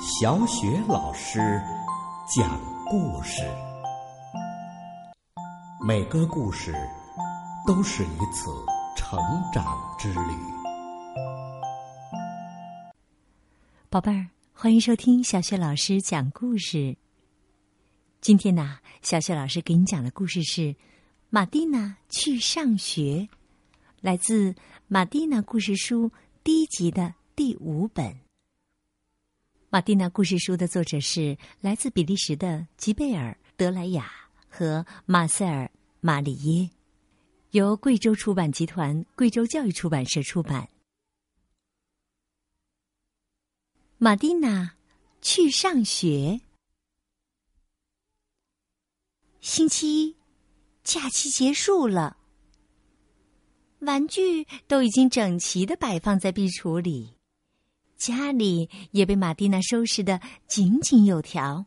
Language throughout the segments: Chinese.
小雪老师讲故事，每个故事都是一次成长之旅。宝贝儿，欢迎收听小雪老师讲故事。今天呢，小雪老师给你讲的故事是《马蒂娜去上学》，来自《马蒂娜故事书》第一集的第五本。马蒂娜故事书的作者是来自比利时的吉贝尔·德莱雅和马塞尔·马里耶，由贵州出版集团、贵州教育出版社出版。马蒂娜去上学。星期一，假期结束了，玩具都已经整齐的摆放在壁橱里。家里也被马蒂娜收拾的井井有条。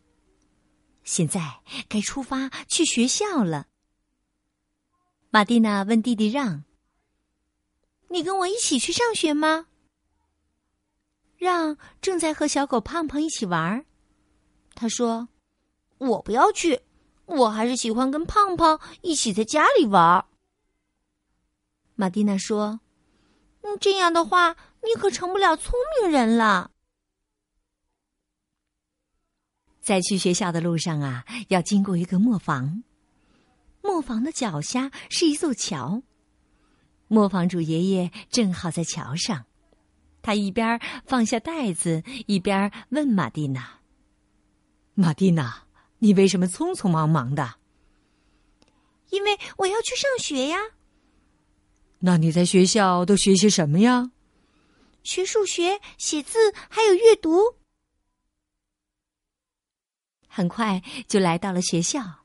现在该出发去学校了。马蒂娜问弟弟让：“你跟我一起去上学吗？”让正在和小狗胖胖一起玩儿。他说：“我不要去，我还是喜欢跟胖胖一起在家里玩儿。”马蒂娜说：“嗯，这样的话。”你可成不了聪明人了。在去学校的路上啊，要经过一个磨坊。磨坊的脚下是一座桥。磨坊主爷爷正好在桥上，他一边放下袋子，一边问马蒂娜：“马蒂娜，你为什么匆匆忙忙的？”“因为我要去上学呀。”“那你在学校都学些什么呀？”学数学、写字，还有阅读。很快就来到了学校。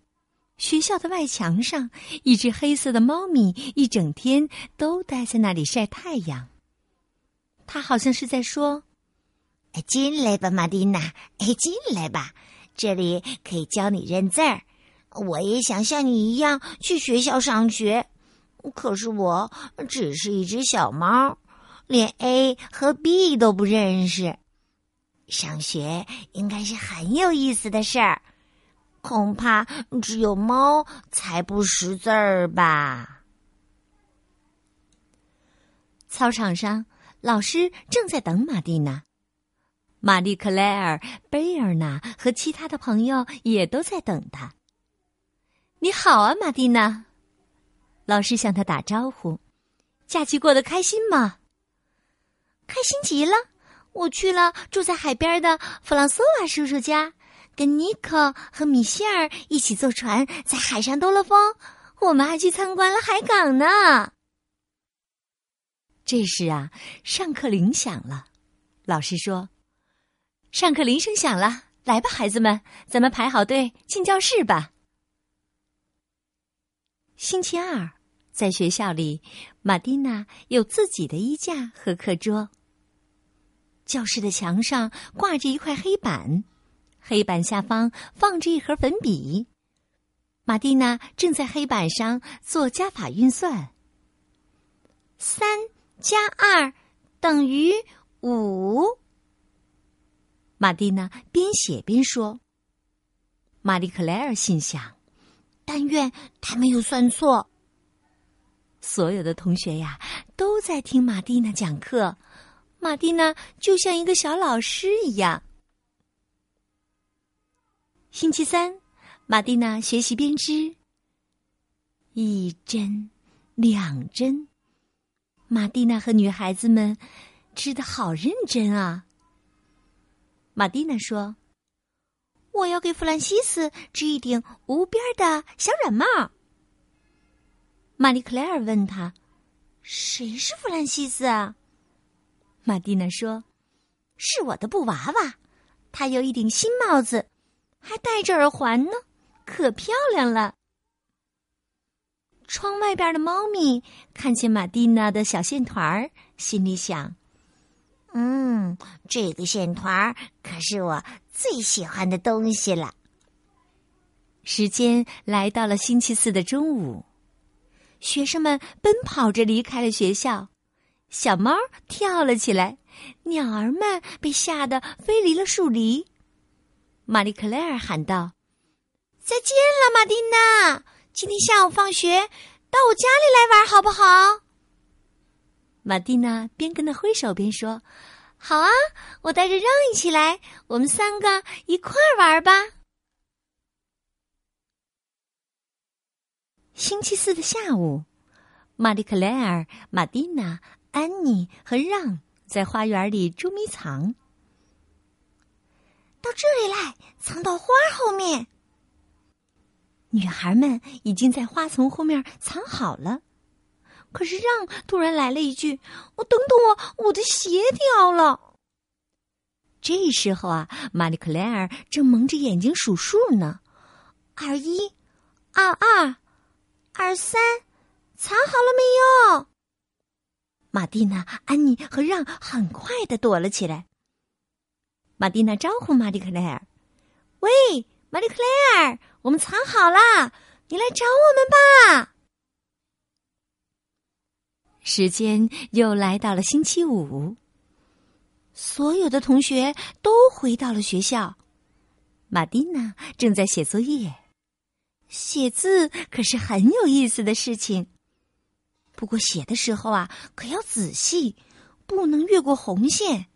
学校的外墙上，一只黑色的猫咪一整天都待在那里晒太阳。它好像是在说：“进来吧，马蒂娜，哎，进来吧，这里可以教你认字儿。我也想像你一样去学校上学，可是我只是一只小猫。”连 A 和 B 都不认识，上学应该是很有意思的事儿，恐怕只有猫才不识字儿吧。操场上，老师正在等马蒂娜，玛丽、克莱尔、贝尔娜和其他的朋友也都在等他。你好啊，马蒂娜！老师向他打招呼。假期过得开心吗？开心极了！我去了住在海边的弗朗索瓦叔叔家，跟尼克和米歇尔一起坐船在海上兜了风。我们还去参观了海港呢。这时啊，上课铃响了。老师说：“上课铃声响了，来吧，孩子们，咱们排好队进教室吧。”星期二，在学校里，马蒂娜有自己的衣架和课桌。教室的墙上挂着一块黑板，黑板下方放着一盒粉笔。马蒂娜正在黑板上做加法运算。三加二等于五。马蒂娜边写边说。玛丽克莱尔心想：“但愿他没有算错。”所有的同学呀，都在听马蒂娜讲课。马蒂娜就像一个小老师一样。星期三，马蒂娜学习编织。一针，两针，马蒂娜和女孩子们织的好认真啊。马蒂娜说：“我要给弗兰西斯织一顶无边的小软帽。”玛丽克莱尔问他：“谁是弗兰西斯啊？”玛蒂娜说：“是我的布娃娃，它有一顶新帽子，还戴着耳环呢，可漂亮了。”窗外边的猫咪看见玛蒂娜的小线团儿，心里想：“嗯，这个线团儿可是我最喜欢的东西了。”时间来到了星期四的中午，学生们奔跑着离开了学校。小猫跳了起来，鸟儿们被吓得飞离了树篱。玛丽克莱尔喊道：“再见了，马蒂娜！今天下午放学到我家里来玩好不好？”马蒂娜边跟他挥手边说：“好啊，我带着让一起来，我们三个一块儿玩吧。”星期四的下午，玛丽克莱尔、马蒂娜、安妮和让在花园里捉迷藏。到这里来，藏到花后面。女孩们已经在花丛后面藏好了，可是让突然来了一句：“我等等我，我的鞋掉了。”这时候啊，玛丽克莱尔正蒙着眼睛数数呢：“二一，二二。”二三，藏好了没有？玛蒂娜、安妮和让很快的躲了起来。马蒂娜招呼玛丽克莱尔：“喂，玛丽克莱尔，我们藏好了，你来找我们吧。”时间又来到了星期五，所有的同学都回到了学校。马蒂娜正在写作业。写字可是很有意思的事情，不过写的时候啊，可要仔细，不能越过红线，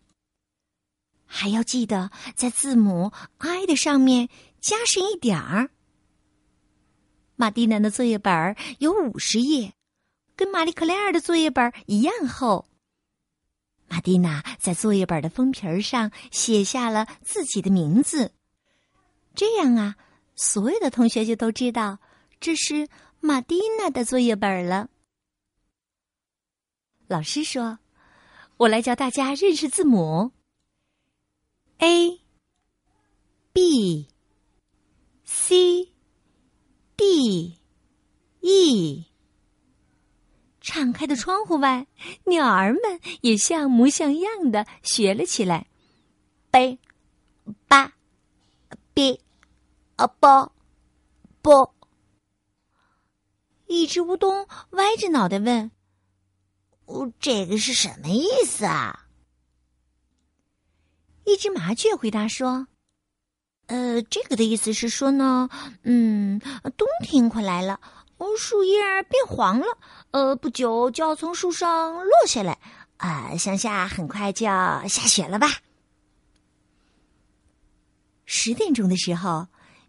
还要记得在字母 I 的上面加上一点儿。马蒂娜的作业本有五十页，跟玛丽克莱尔的作业本一样厚。马蒂娜在作业本的封皮上写下了自己的名字，这样啊。所有的同学就都知道这是马蒂娜的作业本了。老师说：“我来教大家认识字母：A、B、C、D、E。”敞开的窗户外，鸟儿们也像模像样的学了起来：“B、八、B。”啊，不，不！一只乌冬歪着脑袋问：“，哦这个是什么意思啊？”一只麻雀回答说：“呃，这个的意思是说呢，嗯，冬天快来了，哦，树叶变黄了，呃，不久就要从树上落下来，啊，乡下很快就要下雪了吧？”十点钟的时候。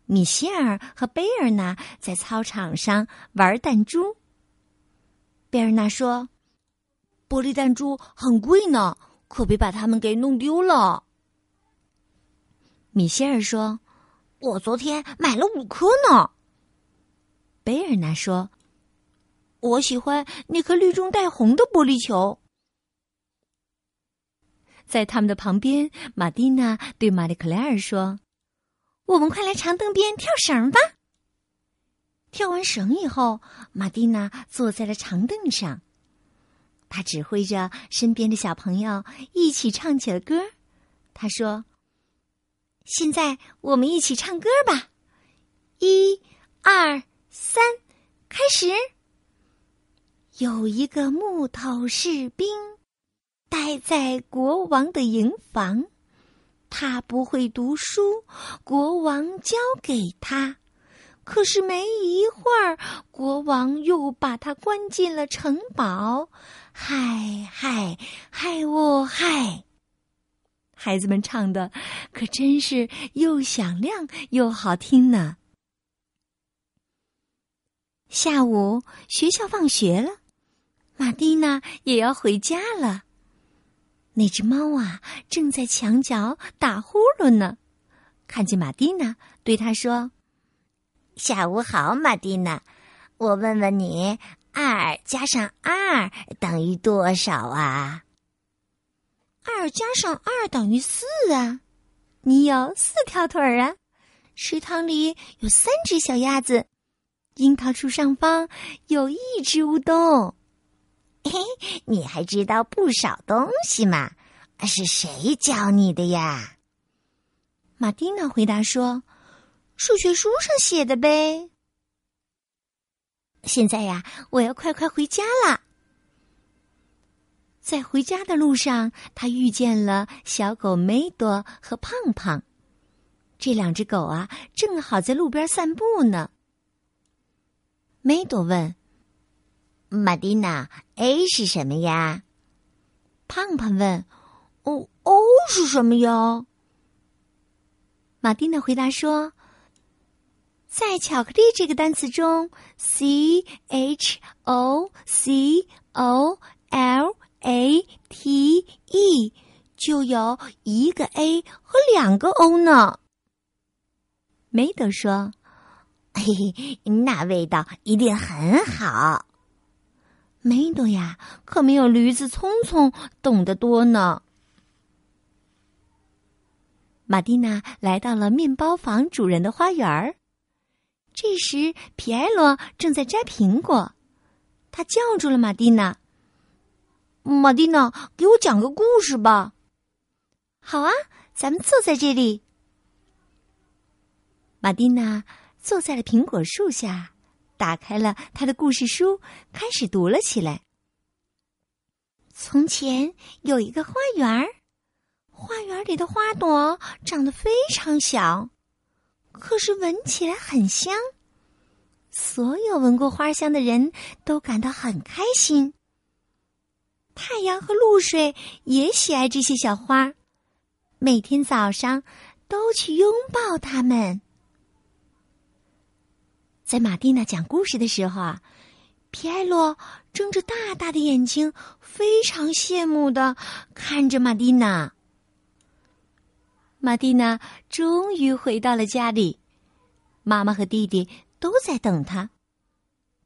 米歇尔和贝尔纳在操场上玩弹珠。贝尔纳说：“玻璃弹珠很贵呢，可别把它们给弄丢了。”米歇尔说：“我昨天买了五颗呢。”贝尔纳说：“我喜欢那颗绿中带红的玻璃球。”在他们的旁边，马蒂娜对玛丽克莱尔说。我们快来长凳边跳绳吧！跳完绳以后，马蒂娜坐在了长凳上，他指挥着身边的小朋友一起唱起了歌。他说：“现在我们一起唱歌吧！一、二、三，开始！有一个木头士兵，待在国王的营房。”他不会读书，国王教给他。可是没一会儿，国王又把他关进了城堡。嗨嗨嗨喔嗨！孩子们唱的可真是又响亮又好听呢。下午学校放学了，马蒂娜也要回家了。那只猫啊，正在墙角打呼噜呢。看见马蒂娜，对他说：“下午好，马蒂娜。我问问你，二加上二等于多少啊？二加上二等于四啊。你有四条腿儿啊。池塘里有三只小鸭子，樱桃树上方有一只乌冬。”嘿，你还知道不少东西嘛？是谁教你的呀？马蒂娜回答说：“数学书上写的呗。”现在呀，我要快快回家了。在回家的路上，他遇见了小狗梅多和胖胖。这两只狗啊，正好在路边散步呢。梅朵问：“马蒂娜，A 是什么呀？”胖胖问：“哦，O 是什么呀？”马蒂娜回答说：“在巧克力这个单词中，C H O C O L A T E 就有一个 A 和两个 O 呢。”梅德说：“嘿嘿，那味道一定很好。”梅朵呀，可没有驴子聪聪懂得多呢。马蒂娜来到了面包房主人的花园儿。这时，皮埃罗正在摘苹果，他叫住了玛蒂娜：“玛蒂娜，给我讲个故事吧。”“好啊，咱们坐在这里。”马蒂娜坐在了苹果树下。打开了他的故事书，开始读了起来。从前有一个花园花园里的花朵长得非常小，可是闻起来很香。所有闻过花香的人都感到很开心。太阳和露水也喜爱这些小花，每天早上都去拥抱它们。在马蒂娜讲故事的时候啊，皮埃洛睁着大大的眼睛，非常羡慕的看着马蒂娜。马蒂娜终于回到了家里，妈妈和弟弟都在等她。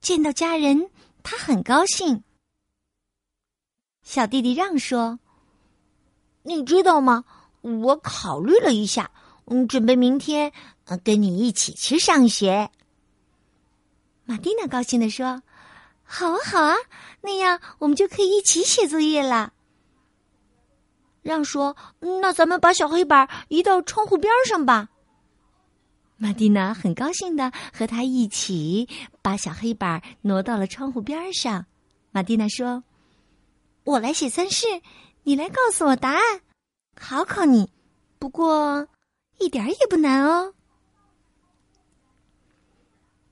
见到家人，她很高兴。小弟弟让说：“你知道吗？我考虑了一下，嗯，准备明天跟你一起去上学。”玛蒂娜高兴地说：“好啊，好啊，那样我们就可以一起写作业了。”让说：“那咱们把小黑板移到窗户边上吧。”玛蒂娜很高兴的和他一起把小黑板挪到了窗户边上。玛蒂娜说：“我来写算式，你来告诉我答案，考考你。不过一点也不难哦。”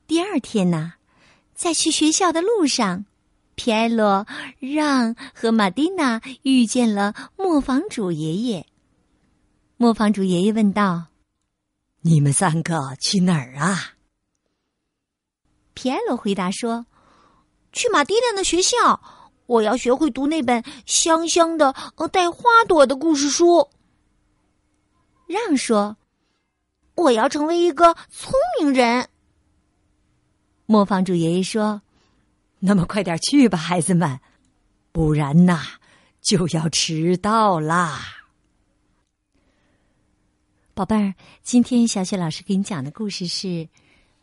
第二天呢，在去学校的路上，皮埃洛让和马蒂娜遇见了磨坊主爷爷。磨坊主爷爷问道：“你们三个去哪儿啊？”皮埃罗回答说：“去马蒂娜的学校，我要学会读那本香香的、呃带花朵的故事书。”让说：“我要成为一个聪明人。”磨坊主爷爷说：“那么快点去吧，孩子们，不然呐就要迟到啦。”宝贝儿，今天小雪老师给你讲的故事是《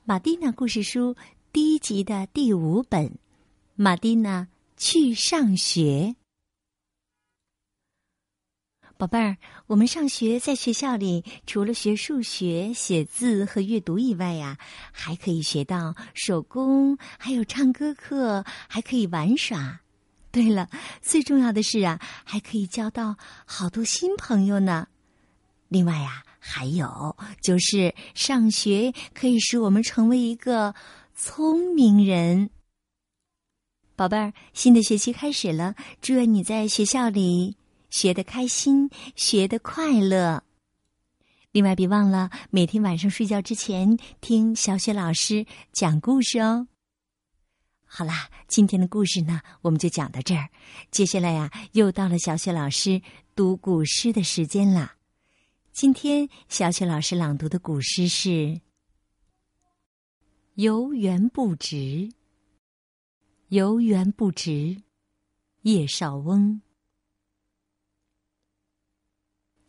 马蒂娜故事书》第一集的第五本《马蒂娜去上学》。宝贝儿，我们上学在学校里，除了学数学、写字和阅读以外呀，还可以学到手工，还有唱歌课，还可以玩耍。对了，最重要的是啊，还可以交到好多新朋友呢。另外呀，还有就是上学可以使我们成为一个聪明人。宝贝儿，新的学期开始了，祝愿你在学校里。学得开心，学得快乐。另外，别忘了每天晚上睡觉之前听小雪老师讲故事哦。好啦，今天的故事呢，我们就讲到这儿。接下来呀，又到了小雪老师读古诗的时间啦。今天小雪老师朗读的古诗是《游园不值》。游园不值，叶绍翁。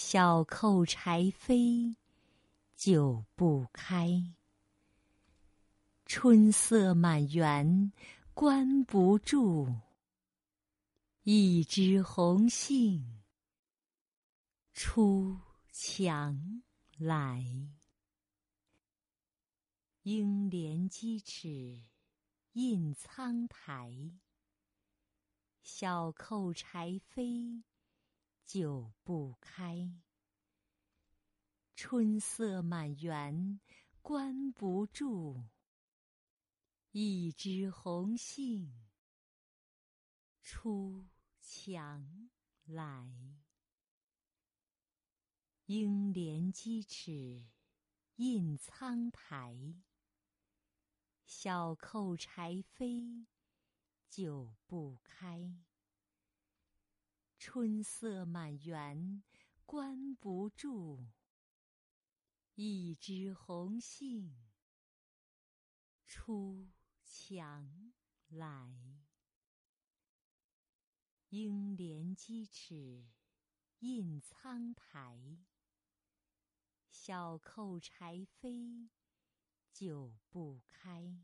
小扣柴扉久不开。春色满园关不住，一枝红杏出墙来。应怜屐齿印苍苔。小扣柴扉久不开。春色满园关不住。一枝红杏出墙来。应怜屐齿印苍苔。小扣柴扉久不开。春色满园关不住。一枝红杏出墙来。应怜屐齿印苍苔。小扣柴扉久不开。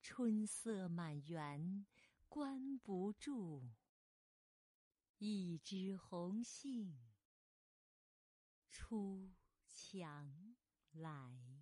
春色满园关不住。一枝红杏出墙来。